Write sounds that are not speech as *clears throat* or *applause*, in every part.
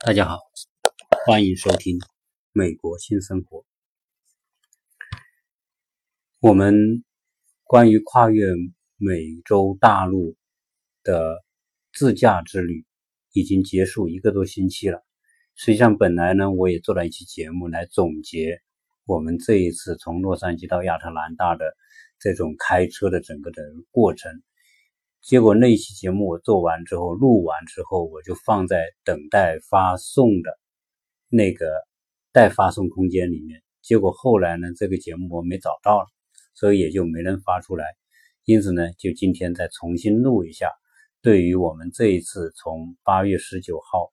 大家好，欢迎收听《美国新生活》。我们关于跨越美洲大陆的自驾之旅已经结束一个多星期了。实际上，本来呢，我也做了一期节目来总结我们这一次从洛杉矶到亚特兰大的这种开车的整个的过程。结果那一期节目我做完之后，录完之后，我就放在等待发送的那个待发送空间里面。结果后来呢，这个节目我没找到了，所以也就没能发出来。因此呢，就今天再重新录一下。对于我们这一次从八月十九号，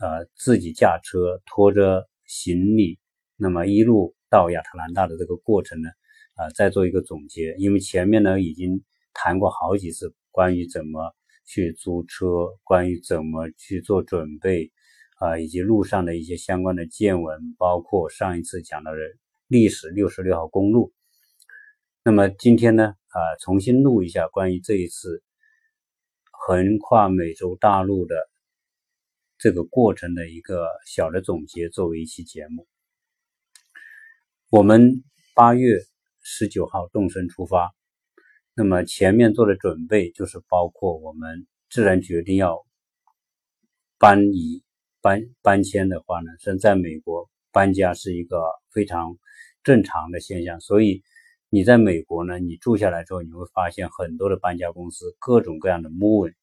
呃，自己驾车拖着行李，那么一路到亚特兰大的这个过程呢，啊，再做一个总结。因为前面呢已经谈过好几次。关于怎么去租车，关于怎么去做准备，啊，以及路上的一些相关的见闻，包括上一次讲到的历史六十六号公路。那么今天呢，啊，重新录一下关于这一次横跨美洲大陆的这个过程的一个小的总结，作为一期节目。我们八月十九号动身出发。那么前面做的准备就是包括我们自然决定要搬移搬搬迁的话呢，实际上在美国搬家是一个非常正常的现象。所以你在美国呢，你住下来之后，你会发现很多的搬家公司，各种各样的 moving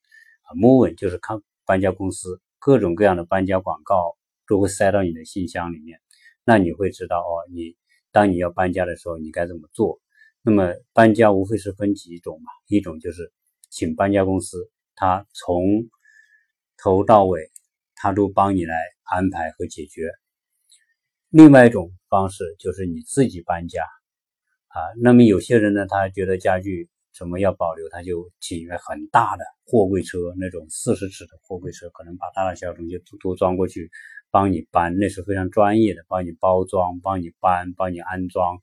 啊 moving 就是看搬家公司，各种各样的搬家广告都会塞到你的信箱里面。那你会知道哦，你当你要搬家的时候，你该怎么做。那么搬家无非是分几种嘛，一种就是请搬家公司，他从头到尾他都帮你来安排和解决。另外一种方式就是你自己搬家啊。那么有些人呢，他觉得家具什么要保留，他就请一个很大的货柜车，那种四十尺的货柜车，可能把大大小小东西都都装过去，帮你搬，那是非常专业的，帮你包装，帮你搬，帮你安装。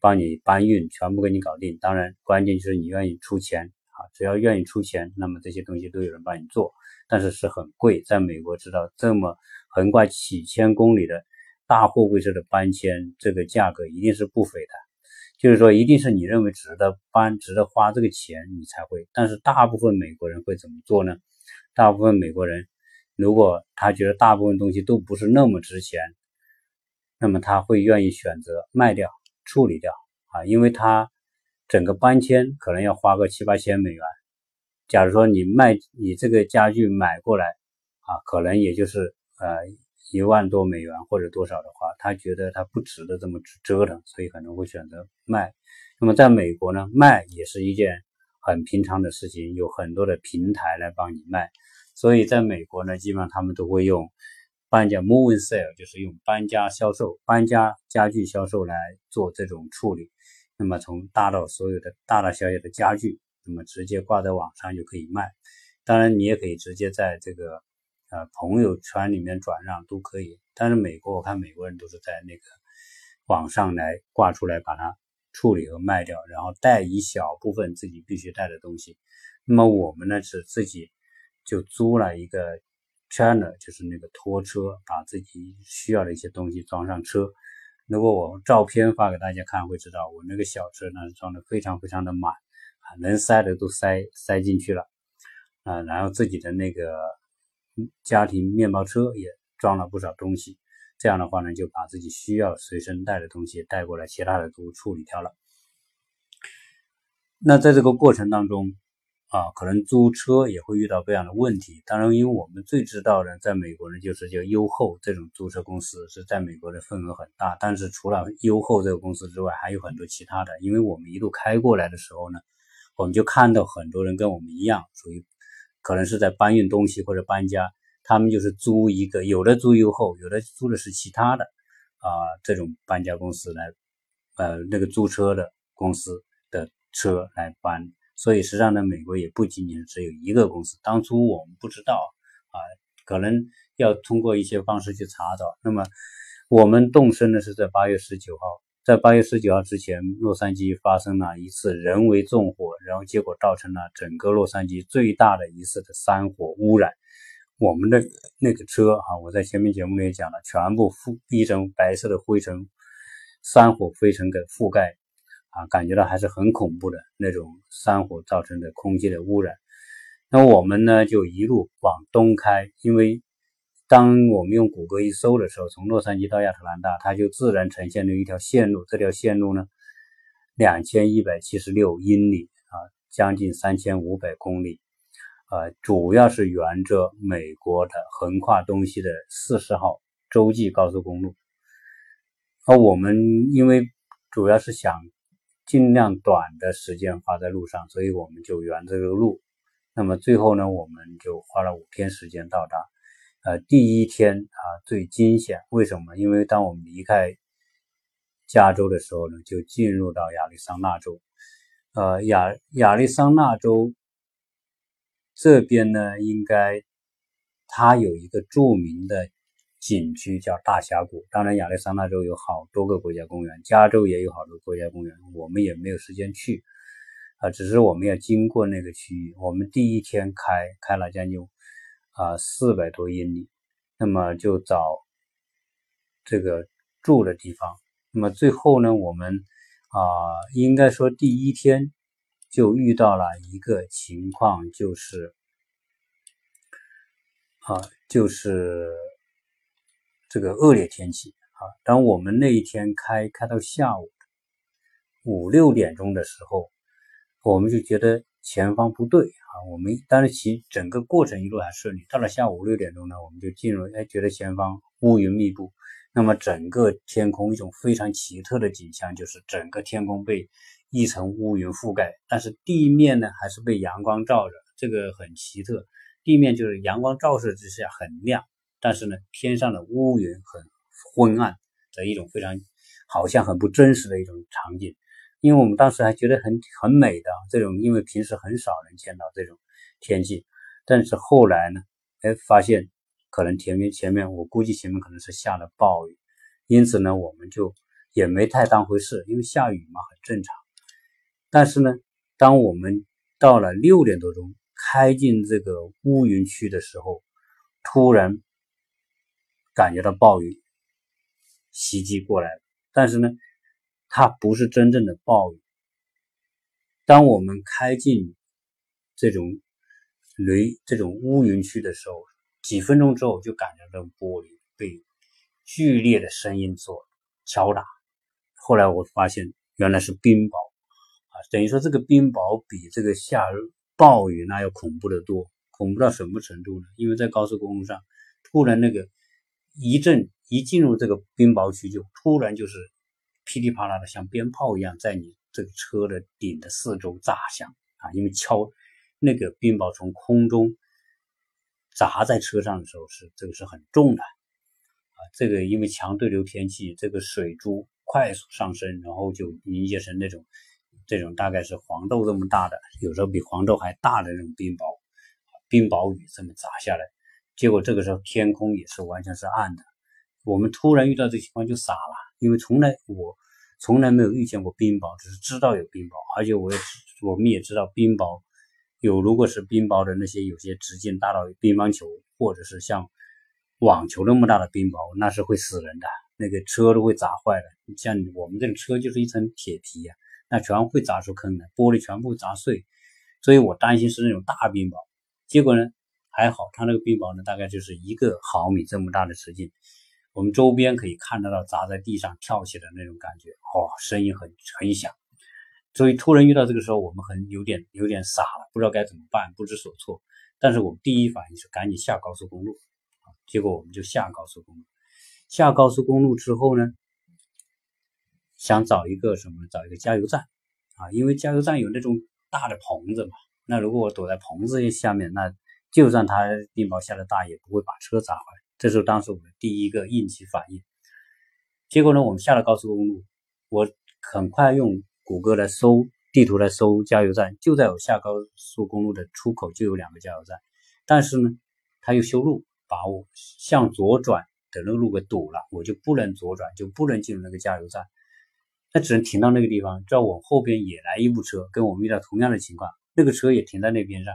帮你搬运，全部给你搞定。当然，关键就是你愿意出钱啊！只要愿意出钱，那么这些东西都有人帮你做。但是是很贵，在美国知道这么横跨几千公里的大货柜车的搬迁，这个价格一定是不菲的。就是说，一定是你认为值得搬、值得花这个钱，你才会。但是大部分美国人会怎么做呢？大部分美国人，如果他觉得大部分东西都不是那么值钱，那么他会愿意选择卖掉。处理掉啊，因为它整个搬迁可能要花个七八千美元。假如说你卖你这个家具买过来啊，可能也就是呃一万多美元或者多少的话，他觉得他不值得这么折腾，所以可能会选择卖。那么在美国呢，卖也是一件很平常的事情，有很多的平台来帮你卖。所以在美国呢，基本上他们都会用。搬家 moving sale 就是用搬家销售、搬家家具销售来做这种处理。那么从大到所有的大大小小的家具，那么直接挂在网上就可以卖。当然，你也可以直接在这个呃朋友圈里面转让都可以。但是美国，我看美国人都是在那个网上来挂出来，把它处理和卖掉，然后带一小部分自己必须带的东西。那么我们呢是自己就租了一个。China 就是那个拖车，把自己需要的一些东西装上车。如果我照片发给大家看，会知道我那个小车呢装的非常非常的满啊，能塞的都塞塞进去了啊。然后自己的那个家庭面包车也装了不少东西。这样的话呢，就把自己需要随身带的东西带过来，其他的都处理掉了。那在这个过程当中，啊，可能租车也会遇到这样的问题。当然，因为我们最知道的，在美国呢，就是叫优厚这种租车公司是在美国的份额很大。但是除了优厚这个公司之外，还有很多其他的。因为我们一路开过来的时候呢，我们就看到很多人跟我们一样，属于可能是在搬运东西或者搬家，他们就是租一个，有的租优厚，有的租的是其他的啊这种搬家公司来，呃那个租车的公司的车来搬。所以实际上呢，美国也不仅仅只有一个公司。当初我们不知道啊，可能要通过一些方式去查找。那么我们动身呢是在八月十九号，在八月十九号之前，洛杉矶发生了一次人为纵火，然后结果造成了整个洛杉矶最大的一次的山火污染。我们的那个车啊，我在前面节目里也讲了，全部覆一层白色的灰尘，山火灰尘给覆盖啊，感觉到还是很恐怖的那种山火造成的空气的污染。那我们呢就一路往东开，因为当我们用谷歌一搜的时候，从洛杉矶到亚特兰大，它就自然呈现了一条线路。这条线路呢，两千一百七十六英里啊，将近三千五百公里。呃，主要是沿着美国的横跨东西的四十号洲际高速公路。而我们因为主要是想尽量短的时间花在路上，所以我们就沿着这个路。那么最后呢，我们就花了五天时间到达。呃，第一天啊最惊险，为什么？因为当我们离开加州的时候呢，就进入到亚利桑那州。呃，亚亚利桑那州。这边呢，应该它有一个著名的景区叫大峡谷。当然，亚利桑那州有好多个国家公园，加州也有好多国家公园，我们也没有时间去啊。只是我们要经过那个区域。我们第一天开开了将近啊四百多英里，那么就找这个住的地方。那么最后呢，我们啊应该说第一天。就遇到了一个情况，就是啊，就是这个恶劣天气啊。当我们那一天开开到下午五六点钟的时候，我们就觉得前方不对啊。我们当然其整个过程一路还顺利，到了下午五六点钟呢，我们就进入哎，觉得前方乌云密布，那么整个天空一种非常奇特的景象，就是整个天空被。一层乌云覆盖，但是地面呢还是被阳光照着，这个很奇特。地面就是阳光照射之下很亮，但是呢天上的乌云很昏暗的一种非常好像很不真实的一种场景。因为我们当时还觉得很很美的这种，因为平时很少能见到这种天气。但是后来呢，哎发现可能前面前面我估计前面可能是下了暴雨，因此呢我们就也没太当回事，因为下雨嘛很正常。但是呢，当我们到了六点多钟开进这个乌云区的时候，突然感觉到暴雨袭击过来。但是呢，它不是真正的暴雨。当我们开进这种雷、这种乌云区的时候，几分钟之后就感觉到玻璃被剧烈的声音所敲打。后来我发现，原来是冰雹啊。等于说，这个冰雹比这个下暴雨那要恐怖的多，恐怖到什么程度呢？因为在高速公路上，突然那个一阵一进入这个冰雹区，就突然就是噼里啪啦的，像鞭炮一样在你这个车的顶的四周炸响啊！因为敲那个冰雹从空中砸在车上的时候，是这个是很重的啊！这个因为强对流天气，这个水珠快速上升，然后就凝结成那种。这种大概是黄豆这么大的，有时候比黄豆还大的那种冰雹，冰雹雨这么砸下来，结果这个时候天空也是完全是暗的。我们突然遇到这情况就傻了，因为从来我从来没有遇见过冰雹，只是知道有冰雹，而且我也我们也知道冰雹有，如果是冰雹的那些有些直径大到乒乓球或者是像网球那么大的冰雹，那是会死人的，那个车都会砸坏的。像我们这个车就是一层铁皮呀。那全会砸出坑来，玻璃全部砸碎，所以我担心是那种大冰雹。结果呢，还好，它那个冰雹呢，大概就是一个毫米这么大的直径，我们周边可以看得到砸在地上跳起的那种感觉，哦，声音很很响。所以突然遇到这个时候，我们很有点有点傻了，不知道该怎么办，不知所措。但是我们第一反应是赶紧下高速公路，结果我们就下高速公路。下高速公路之后呢？想找一个什么？找一个加油站啊，因为加油站有那种大的棚子嘛。那如果我躲在棚子下面，那就算它冰雹下的大，也不会把车砸坏。这是当时我的第一个应急反应。结果呢，我们下了高速公路，我很快用谷歌来搜地图来搜加油站，就在我下高速公路的出口就有两个加油站，但是呢，他又修路，把我向左转的那个路给堵了，我就不能左转，就不能进入那个加油站。他只能停到那个地方，叫我后边也来一部车，跟我们遇到同样的情况，那个车也停在那边上。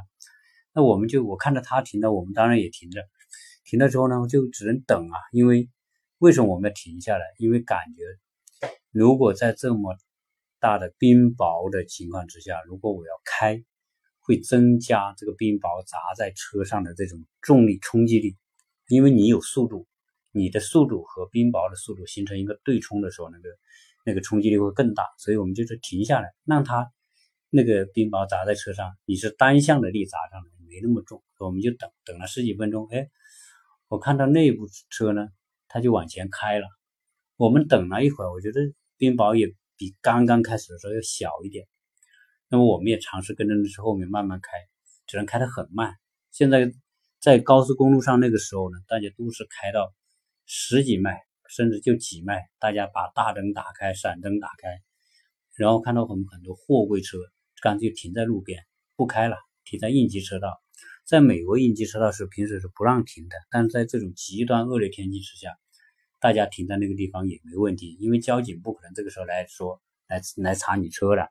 那我们就我看着他停了，我们当然也停着。停了之后呢，就只能等啊。因为为什么我们要停下来？因为感觉如果在这么大的冰雹的情况之下，如果我要开，会增加这个冰雹砸在车上的这种重力冲击力。因为你有速度，你的速度和冰雹的速度形成一个对冲的时候，那个那个冲击力会更大。所以我们就是停下来，让它那个冰雹砸在车上，你是单向的力砸上来，没那么重。我们就等等了十几分钟，哎，我看到那部车呢，它就往前开了。我们等了一会儿，我觉得冰雹也。比刚刚开始的时候要小一点，那么我们也尝试跟着那车后面慢慢开，只能开得很慢。现在在高速公路上那个时候呢，大家都是开到十几迈，甚至就几迈，大家把大灯打开，闪灯打开，然后看到很很多货柜车干脆停在路边不开了，停在应急车道。在美国应急车道是平时是不让停的，但是在这种极端恶劣天气之下。大家停在那个地方也没问题，因为交警不可能这个时候来说来来查你车的，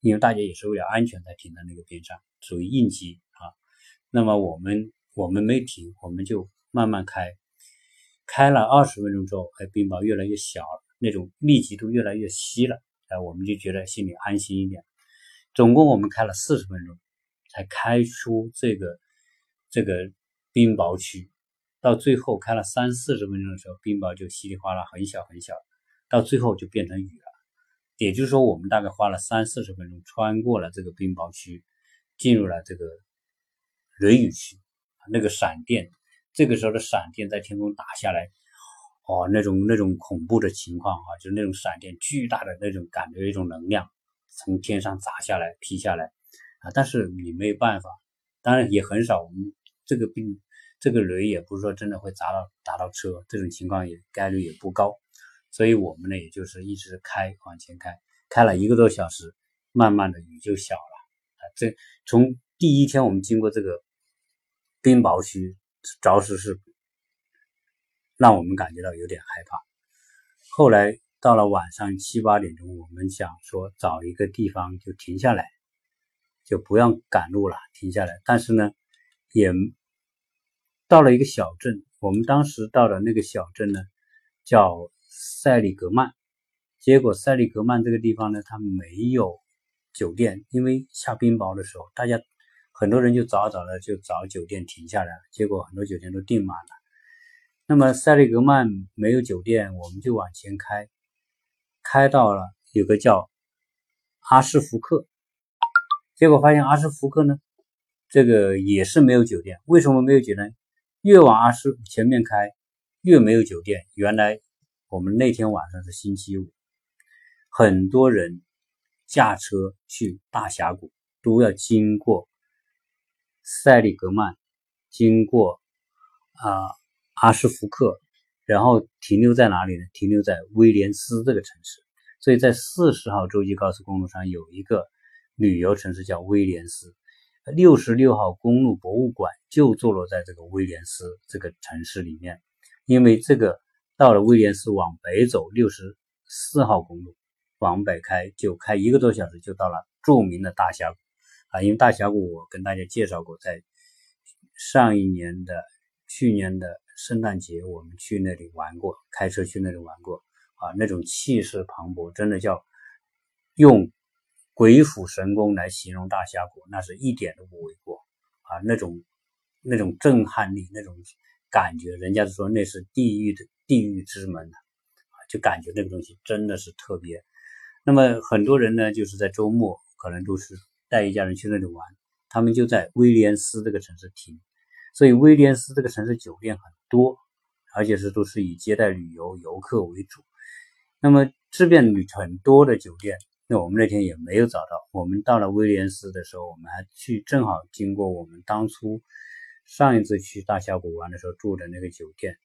因为大家也是为了安全才停在那个边上，属于应急啊。那么我们我们没停，我们就慢慢开，开了二十分钟之后，哎，冰雹越来越小了，那种密集度越来越稀了，哎，我们就觉得心里安心一点。总共我们开了四十分钟，才开出这个这个冰雹区。到最后开了三四十分钟的时候，冰雹就稀里哗啦很小很小，到最后就变成雨了。也就是说，我们大概花了三四十分钟穿过了这个冰雹区，进入了这个雷雨区。那个闪电，这个时候的闪电在天空打下来，哦，那种那种恐怖的情况啊，就是那种闪电巨大的那种感觉，一种能量从天上砸下来劈下来啊。但是你没有办法，当然也很少，我们这个冰。这个雷也不是说真的会砸到砸到车，这种情况也概率也不高，所以我们呢也就是一直开往前开，开了一个多小时，慢慢的雨就小了啊。这从第一天我们经过这个冰雹区，着实是让我们感觉到有点害怕。后来到了晚上七八点钟，我们想说找一个地方就停下来，就不要赶路了，停下来。但是呢，也。到了一个小镇，我们当时到的那个小镇呢，叫塞里格曼。结果塞里格曼这个地方呢，它没有酒店，因为下冰雹的时候，大家很多人就早早的就找酒店停下来了。结果很多酒店都订满了。那么塞里格曼没有酒店，我们就往前开，开到了有个叫阿什福克。结果发现阿什福克呢，这个也是没有酒店。为什么没有酒店？越往阿什前面开，越没有酒店。原来我们那天晚上是星期五，很多人驾车去大峡谷都要经过塞里格曼，经过啊阿什福克，然后停留在哪里呢？停留在威廉斯这个城市。所以在四十号洲际高速公路上有一个旅游城市叫威廉斯。六十六号公路博物馆就坐落在这个威廉斯这个城市里面，因为这个到了威廉斯往北走六十四号公路往北开，就开一个多小时就到了著名的大峡谷啊。因为大峡谷我跟大家介绍过，在上一年的去年的圣诞节我们去那里玩过，开车去那里玩过啊，那种气势磅礴，真的叫用。鬼斧神工来形容大峡谷，那是一点都不为过啊！那种那种震撼力，那种感觉，人家说那是地狱的地狱之门啊，就感觉那个东西真的是特别。那么很多人呢，就是在周末可能都是带一家人去那里玩，他们就在威廉斯这个城市停，所以威廉斯这个城市酒店很多，而且是都是以接待旅游游客为主。那么这边旅很多的酒店。那我们那天也没有找到。我们到了威廉斯的时候，我们还去正好经过我们当初上一次去大峡谷玩的时候住的那个酒店，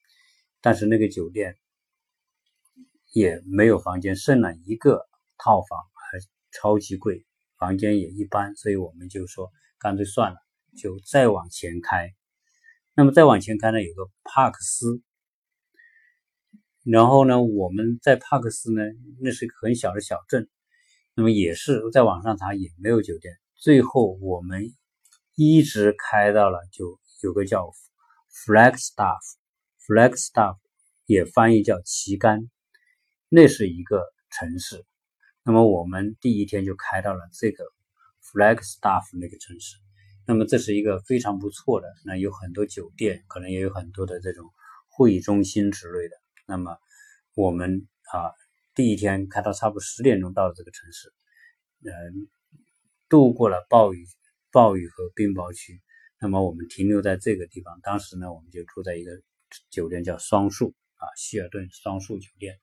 但是那个酒店也没有房间，剩了一个套房，还超级贵，房间也一般，所以我们就说干脆算了，就再往前开。那么再往前开呢，有个帕克斯，然后呢，我们在帕克斯呢，那是个很小的小镇。那么也是在网上查也没有酒店，最后我们一直开到了就有个叫 Flagstaff，Flagstaff 也翻译叫旗杆，那是一个城市。那么我们第一天就开到了这个 Flagstaff 那个城市。那么这是一个非常不错的，那有很多酒店，可能也有很多的这种会议中心之类的。那么我们啊，第一天开到差不多十点钟到了这个城市，嗯，度过了暴雨、暴雨和冰雹区。那么我们停留在这个地方，当时呢，我们就住在一个酒店叫双树啊，希尔顿双树酒店。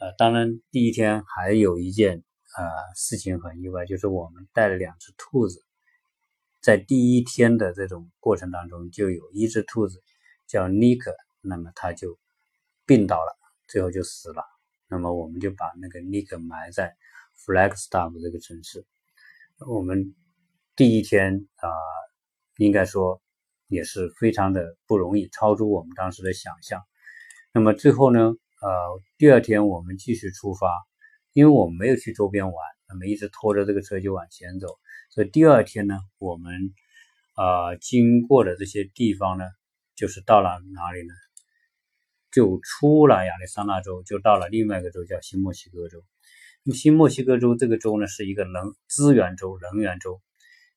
呃，当然第一天还有一件呃事情很意外，就是我们带了两只兔子，在第一天的这种过程当中，就有一只兔子叫尼克，那么它就病倒了，最后就死了。那么我们就把那个尼克埋在 Flagstaff 这个城市。我们第一天啊。应该说也是非常的不容易，超出我们当时的想象。那么最后呢，呃，第二天我们继续出发，因为我们没有去周边玩，那么一直拖着这个车就往前走。所以第二天呢，我们啊经过的这些地方呢，就是到了哪里呢？就出了亚利桑那州，就到了另外一个州叫新墨西哥州。那么新墨西哥州这个州呢，是一个能资源州、能源州，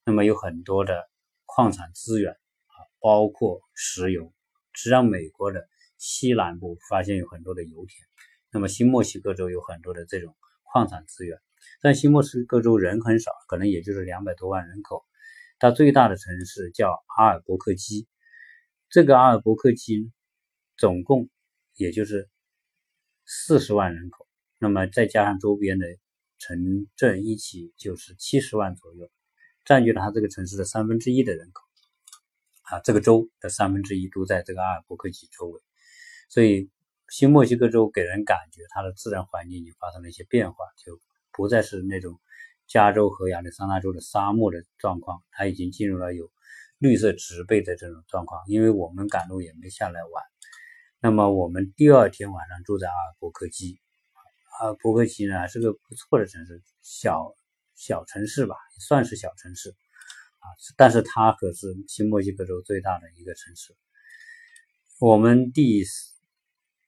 那么有很多的。矿产资源啊，包括石油。实际上，美国的西南部发现有很多的油田。那么，新墨西哥州有很多的这种矿产资源。但新墨西哥州人很少，可能也就是两百多万人口。它最大的城市叫阿尔伯克基。这个阿尔伯克基总共也就是四十万人口。那么再加上周边的城镇一起，就是七十万左右。占据了它这个城市的三分之一的人口，啊，这个州的三分之一都在这个阿尔伯克基周围，所以新墨西哥州给人感觉它的自然环境已经发生了一些变化，就不再是那种加州和亚利桑那州的沙漠的状况，它已经进入了有绿色植被的这种状况。因为我们赶路也没下来玩，那么我们第二天晚上住在阿尔伯克基，阿尔伯克基呢是个不错的城市，小。小城市吧，算是小城市啊，但是它可是新墨西哥州最大的一个城市。我们第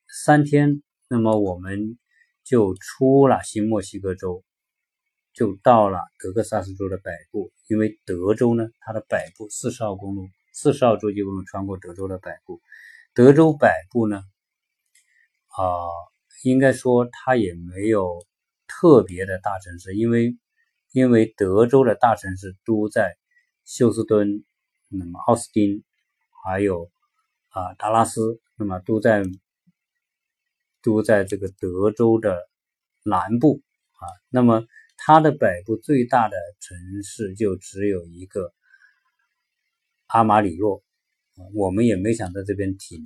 三天，那么我们就出了新墨西哥州，就到了德克萨斯州的北部。因为德州呢，它的北部四十号公路，四十号洲际公路穿过德州的北部。德州北部呢，啊，应该说它也没有特别的大城市，因为。因为德州的大城市都在休斯敦，那么奥斯汀，还有啊达拉斯，那么都在都在这个德州的南部啊。那么它的北部最大的城市就只有一个阿马里诺，我们也没想在这边停。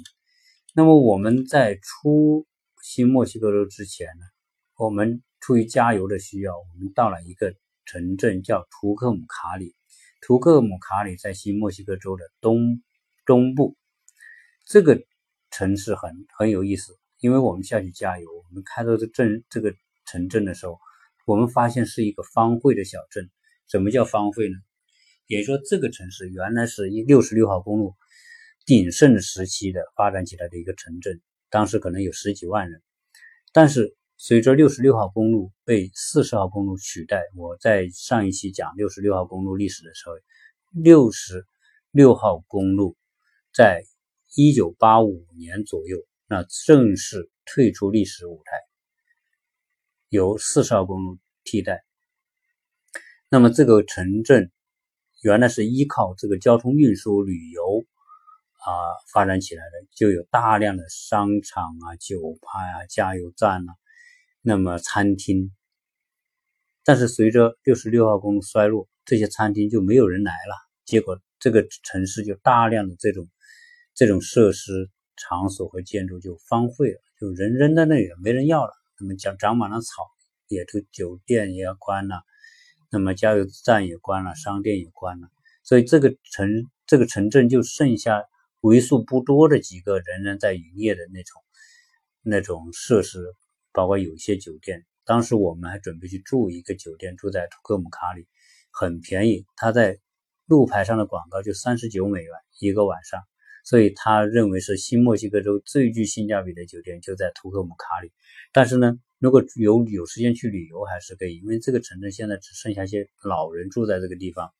那么我们在出新墨西哥州之前呢，我们出于加油的需要，我们到了一个。城镇叫图克姆卡里，图克姆卡里在新墨西哥州的东中部。这个城市很很有意思，因为我们下去加油，我们开到这镇这个城镇的时候，我们发现是一个荒废的小镇。什么叫荒废呢？也就说，这个城市原来是一六十六号公路鼎盛时期的发展起来的一个城镇，当时可能有十几万人，但是。随着六十六号公路被四十号公路取代，我在上一期讲六十六号公路历史的时候，六十六号公路在一九八五年左右，那正式退出历史舞台，由四十号公路替代。那么这个城镇原来是依靠这个交通运输、旅游啊发展起来的，就有大量的商场啊、酒吧呀、加油站啊。那么餐厅，但是随着六十六号公路衰落，这些餐厅就没有人来了。结果这个城市就大量的这种这种设施、场所和建筑就荒废了，就人扔在那里，没人要了。那么长长满了草，也就酒店也要关了，那么加油站也关了，商店也关了。所以这个城这个城镇就剩下为数不多的几个仍然在营业的那种那种设施。包括有一些酒店，当时我们还准备去住一个酒店，住在图克姆卡里，很便宜。他在路牌上的广告就三十九美元一个晚上，所以他认为是新墨西哥州最具性价比的酒店就在图克姆卡里。但是呢，如果有有时间去旅游还是可以，因为这个城镇现在只剩下一些老人住在这个地方，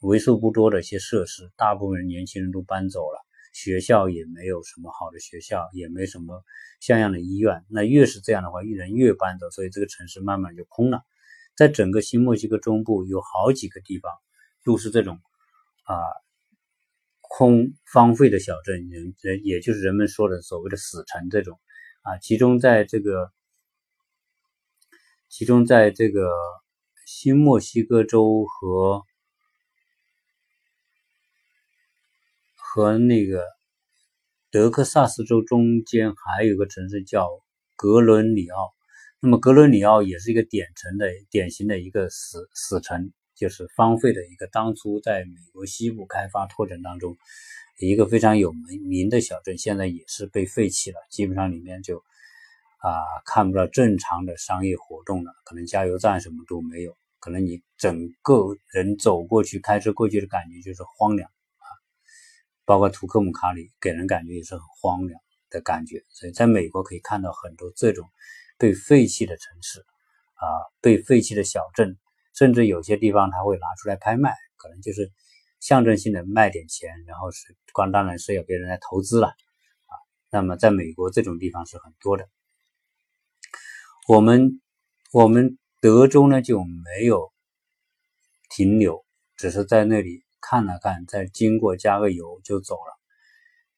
为数不多的一些设施，大部分年轻人都搬走了，学校也没有什么好的学校，也没什么像样的医院。那越是这样的话，人越搬走，所以这个城市慢慢就空了。在整个新墨西哥中部有好几个地方都是这种啊空荒废的小镇，人人也就是人们说的所谓的死城这种啊。其中在这个，其中在这个新墨西哥州和和那个德克萨斯州中间还有个城市叫格伦里奥。那么格伦里奥也是一个典型的典型的一个死死城，就是荒废的一个当初在美国西部开发拓展当中一个非常有名名的小镇，现在也是被废弃了，基本上里面就啊看不到正常的商业活动了，可能加油站什么都没有，可能你整个人走过去开车过去的感觉就是荒凉，包括图克姆卡里给人感觉也是很荒凉的感觉，所以在美国可以看到很多这种。被废弃的城市，啊，被废弃的小镇，甚至有些地方他会拿出来拍卖，可能就是象征性的卖点钱，然后是光当然是要别人来投资了，啊，那么在美国这种地方是很多的。我们我们德州呢就没有停留，只是在那里看了看，再经过加个油就走了。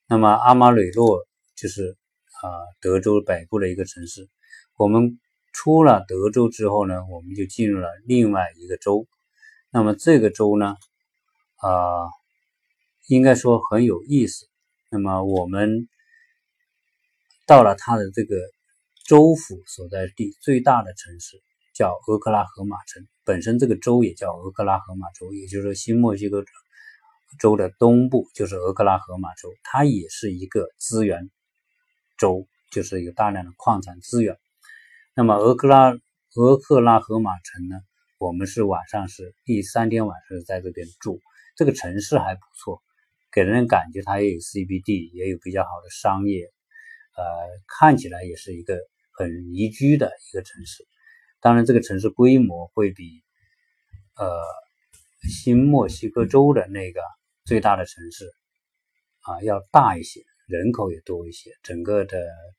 那么阿马雷洛就是啊德州北部的一个城市。我们出了德州之后呢，我们就进入了另外一个州。那么这个州呢，啊，应该说很有意思。那么我们到了它的这个州府所在地最大的城市，叫俄克拉荷马城。本身这个州也叫俄克拉荷马州，也就是说新墨西哥州的东部就是俄克拉荷马州，它也是一个资源州，就是有大量的矿产资源。那么俄克拉俄克拉荷马城呢？我们是晚上是第三天晚上在这边住，这个城市还不错，给人感觉它也有 CBD，也有比较好的商业，呃，看起来也是一个很宜居的一个城市。当然，这个城市规模会比呃新墨西哥州的那个最大的城市啊要大一些，人口也多一些，整个的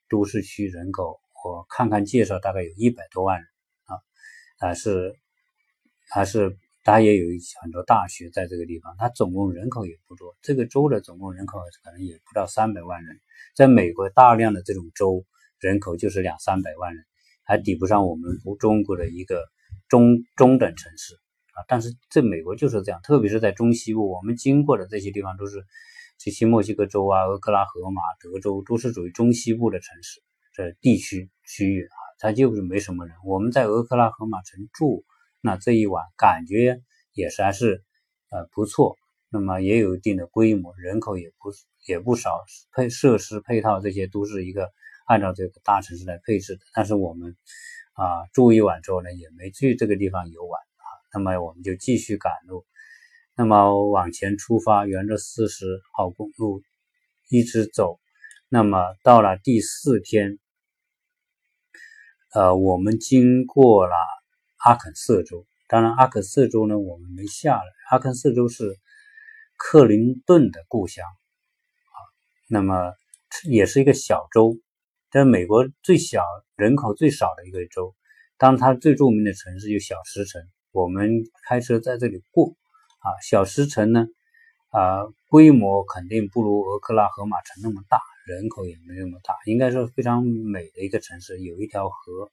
都市区人口。我看看介绍，大概有一百多万人啊，还是还是它也有很多大学在这个地方。它总共人口也不多，这个州的总共人口可能也不到三百万人。在美国，大量的这种州人口就是两三百万人，还抵不上我们中国的一个中中等城市啊。但是在美国就是这样，特别是在中西部，我们经过的这些地方都是这些墨西哥州啊、俄克拉荷马、德州，都是属于中西部的城市。这地区区域啊，它就是没什么人。我们在俄克拉荷马城住，那这一晚感觉也是还是呃不错。那么也有一定的规模，人口也不也不少，配设施配套这些都是一个按照这个大城市来配置的。但是我们啊住一晚之后呢，也没去这个地方游玩啊。那么我们就继续赶路，那么往前出发，沿着四十号公路一直走。那么到了第四天，呃，我们经过了阿肯色州。当然，阿肯色州呢，我们没下来。阿肯色州是克林顿的故乡啊。那么也是一个小州，在美国最小、人口最少的一个州。当它最著名的城市就小石城，我们开车在这里过啊。小石城呢，啊，规模肯定不如俄克拉荷马城那么大。人口也没那么大，应该是非常美的一个城市。有一条河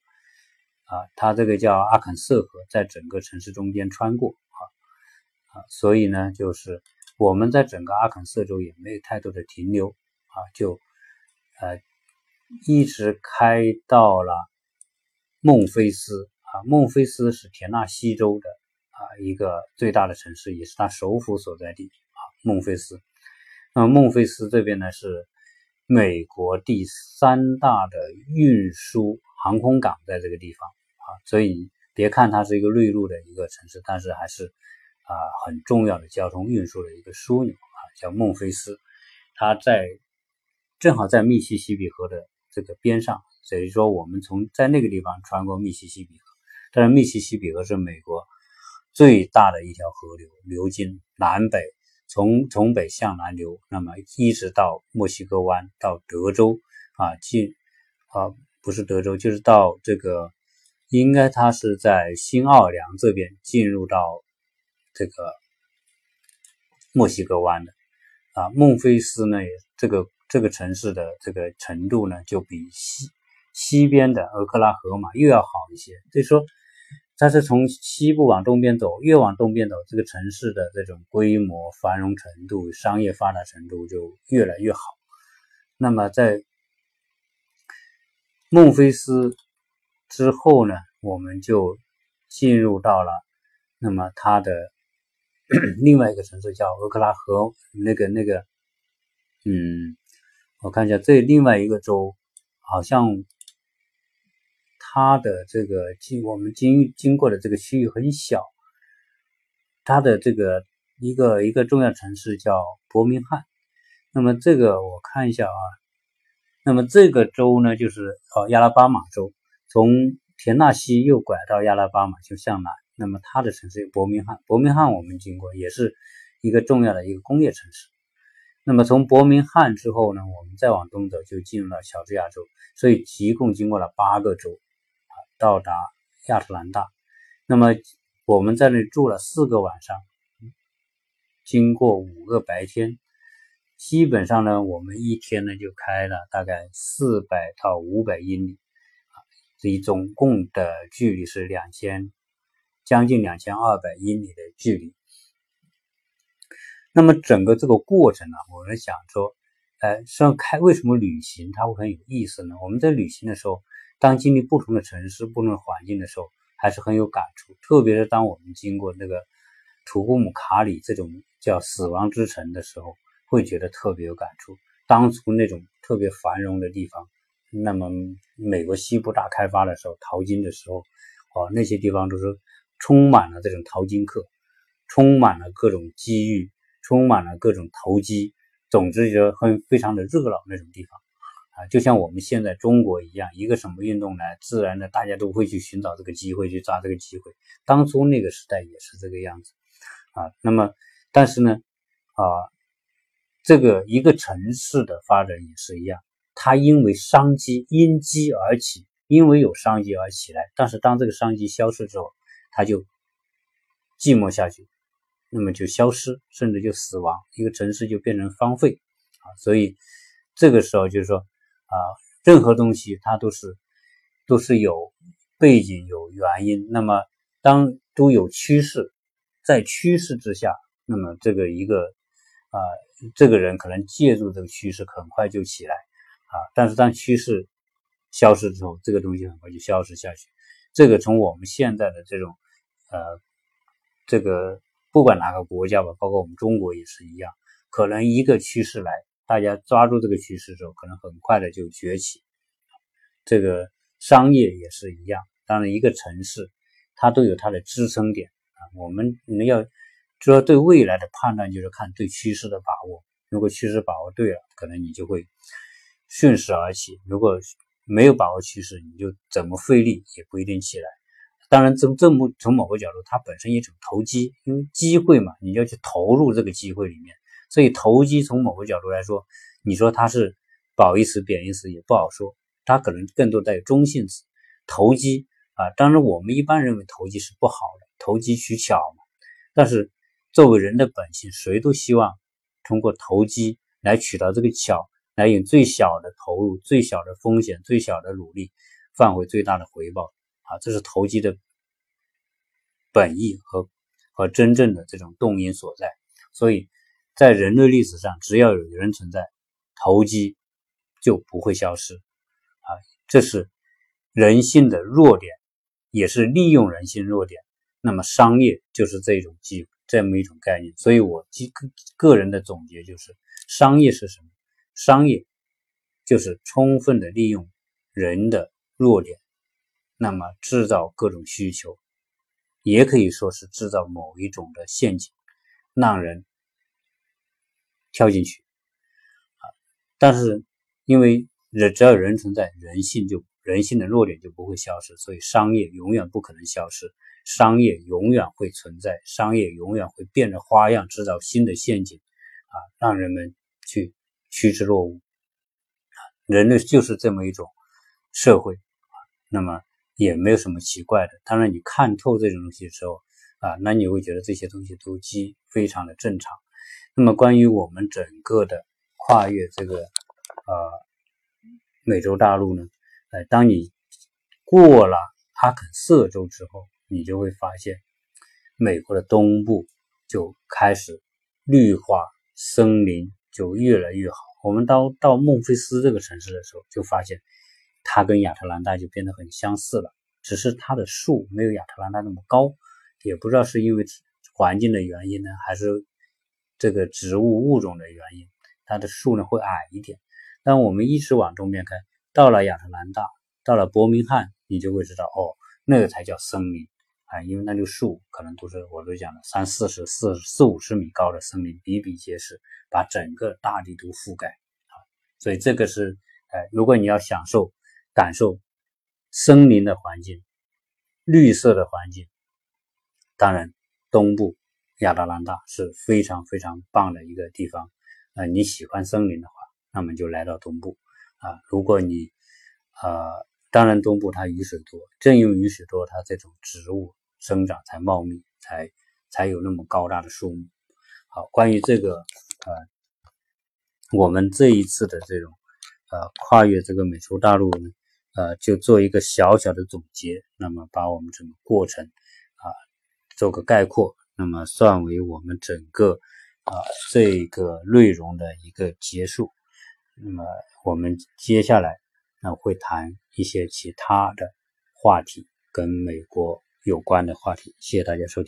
啊，它这个叫阿肯色河，在整个城市中间穿过啊啊，所以呢，就是我们在整个阿肯色州也没有太多的停留啊，就呃一直开到了孟菲斯啊。孟菲斯是田纳西州的啊一个最大的城市，也是它首府所在地啊。孟菲斯，那孟菲斯这边呢是。美国第三大的运输航空港在这个地方啊，所以别看它是一个内陆的一个城市，但是还是啊很重要的交通运输的一个枢纽啊，叫孟菲斯。它在正好在密西西比河的这个边上，所以说我们从在那个地方穿过密西西比河。但是密西西比河是美国最大的一条河流，流经南北，从从北向南流，那么一直到墨西哥湾，到德州啊，进啊不是德州，就是到这个，应该它是在新奥尔良这边进入到这个墨西哥湾的啊。孟菲斯呢，这个这个城市的这个程度呢，就比西西边的俄克拉荷马又要好一些，所以说。它是从西部往东边走，越往东边走，这个城市的这种规模、繁荣程度、商业发达程度就越来越好。那么在孟菲斯之后呢，我们就进入到了那么它的 *clears throat* 另外一个城市叫俄克拉荷，那个那个，嗯，我看一下这另外一个州好像。它的这个经我们经经过的这个区域很小，它的这个一个一个重要城市叫伯明翰。那么这个我看一下啊，那么这个州呢就是呃亚拉巴马州，从田纳西又拐到亚拉巴马就向南。那么它的城市伯明翰，伯明翰我们经过也是一个重要的一个工业城市。那么从伯明翰之后呢，我们再往东走就进入了乔治亚州，所以一共经过了八个州。到达亚特兰大，那么我们在那住了四个晚上，经过五个白天，基本上呢，我们一天呢就开了大概四百到五百英里，啊，这总共的距离是两千，将近两千二百英里的距离。那么整个这个过程呢，我们想说，呃，上开为什么旅行它会很有意思呢？我们在旅行的时候。当经历不同的城市、不同的环境的时候，还是很有感触。特别是当我们经过那个土库姆卡里这种叫“死亡之城”的时候，会觉得特别有感触。当初那种特别繁荣的地方，那么美国西部大开发的时候，淘金的时候，哦，那些地方都是充满了这种淘金客，充满了各种机遇，充满了各种投机，总之就很非常的热闹那种地方。啊，就像我们现在中国一样，一个什么运动来，自然的大家都会去寻找这个机会，去抓这个机会。当初那个时代也是这个样子，啊，那么但是呢，啊，这个一个城市的发展也是一样，它因为商机因机而起，因为有商机而起来，但是当这个商机消失之后，它就寂寞下去，那么就消失，甚至就死亡，一个城市就变成荒废，啊，所以这个时候就是说。啊，任何东西它都是都是有背景、有原因。那么，当都有趋势，在趋势之下，那么这个一个啊，这个人可能借助这个趋势很快就起来啊。但是当趋势消失之后，这个东西很快就消失下去。这个从我们现在的这种呃，这个不管哪个国家吧，包括我们中国也是一样，可能一个趋势来。大家抓住这个趋势之后，可能很快的就崛起。这个商业也是一样，当然一个城市它都有它的支撑点啊。我们我们要主要对未来的判断，就是看对趋势的把握。如果趋势把握对了，可能你就会顺势而起；如果没有把握趋势，你就怎么费力也不一定起来。当然，从这么从某个角度，它本身一种投机，因为机会嘛，你要去投入这个机会里面。所以投机从某个角度来说，你说它是褒义词、贬义词也不好说，它可能更多带有中性词。投机啊，当然我们一般认为投机是不好的，投机取巧嘛。但是作为人的本性，谁都希望通过投机来取到这个巧，来用最小的投入、最小的风险、最小的努力换回最大的回报啊，这是投机的本意和和真正的这种动因所在。所以。在人类历史上，只要有人存在，投机就不会消失啊！这是人性的弱点，也是利用人性弱点。那么，商业就是这种机这么一种概念。所以我个个人的总结就是：商业是什么？商业就是充分的利用人的弱点，那么制造各种需求，也可以说是制造某一种的陷阱，让人。跳进去啊，但是因为人只要人存在，人性就人性的弱点就不会消失，所以商业永远不可能消失，商业永远会存在，商业永远会变着花样制造新的陷阱啊，让人们去趋之若鹜。人类就是这么一种社会啊，那么也没有什么奇怪的。当然，你看透这种东西之后啊，那你会觉得这些东西都基非常的正常。那么，关于我们整个的跨越这个呃美洲大陆呢，呃，当你过了阿肯色州之后，你就会发现美国的东部就开始绿化森林就越来越好。我们到到孟菲斯这个城市的时候，就发现它跟亚特兰大就变得很相似了，只是它的树没有亚特兰大那么高，也不知道是因为环境的原因呢，还是这个植物物种的原因，它的树呢会矮一点。但我们一直往东边开，到了亚特兰大，到了伯明翰，你就会知道哦，那个才叫森林啊，因为那个树可能都是我都讲了三四十、四四五十米高的森林，比比皆是。把整个大地都覆盖啊，所以这个是，呃，如果你要享受、感受森林的环境、绿色的环境，当然东部亚特兰大是非常非常棒的一个地方。呃，你喜欢森林的话，那么就来到东部啊。如果你，呃，当然东部它雨水多，正因为雨水多，它这种植物生长才茂密，才才有那么高大的树木。好，关于这个。呃，我们这一次的这种呃跨越这个美洲大陆呢，呃，就做一个小小的总结，那么把我们整个过程啊做个概括，那么算为我们整个啊这个内容的一个结束。那么我们接下来那会谈一些其他的话题，跟美国有关的话题。谢谢大家收听。